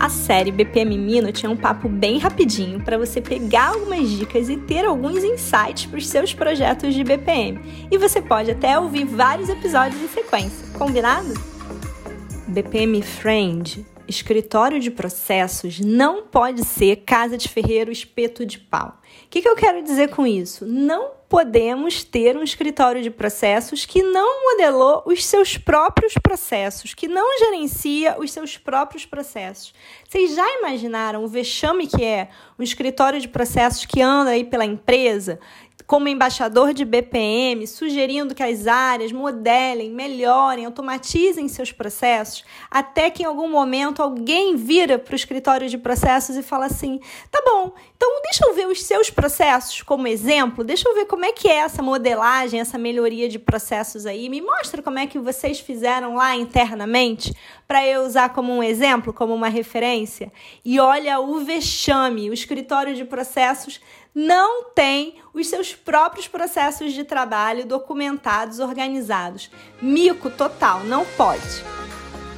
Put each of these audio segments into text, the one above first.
A série BPM Mino tinha um papo bem rapidinho para você pegar algumas dicas e ter alguns insights para os seus projetos de BPM. E você pode até ouvir vários episódios em sequência, combinado? BPM Friend, escritório de processos, não pode ser casa de ferreiro espeto de pau. O que, que eu quero dizer com isso? Não podemos ter um escritório de processos que não modelou os seus próprios processos, que não gerencia os seus próprios processos. Vocês já imaginaram o vexame que é um escritório de processos que anda aí pela empresa como embaixador de BPM, sugerindo que as áreas modelem, melhorem, automatizem seus processos, até que em algum momento alguém vira para o escritório de processos e fala assim: tá bom, então deixa eu ver os seus processos como exemplo, deixa eu ver como é que é essa modelagem, essa melhoria de processos aí, me mostra como é que vocês fizeram lá internamente para eu usar como um exemplo, como uma referência. E olha o vexame, o escritório de processos não tem os seus próprios processos de trabalho documentados, organizados. Mico total, não pode.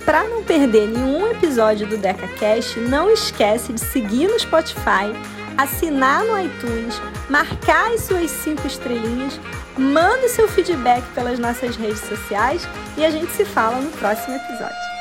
Para não perder nenhum episódio do DecaCast, não esquece de seguir no Spotify, assinar no iTunes, marcar as suas cinco estrelinhas, manda seu feedback pelas nossas redes sociais e a gente se fala no próximo episódio.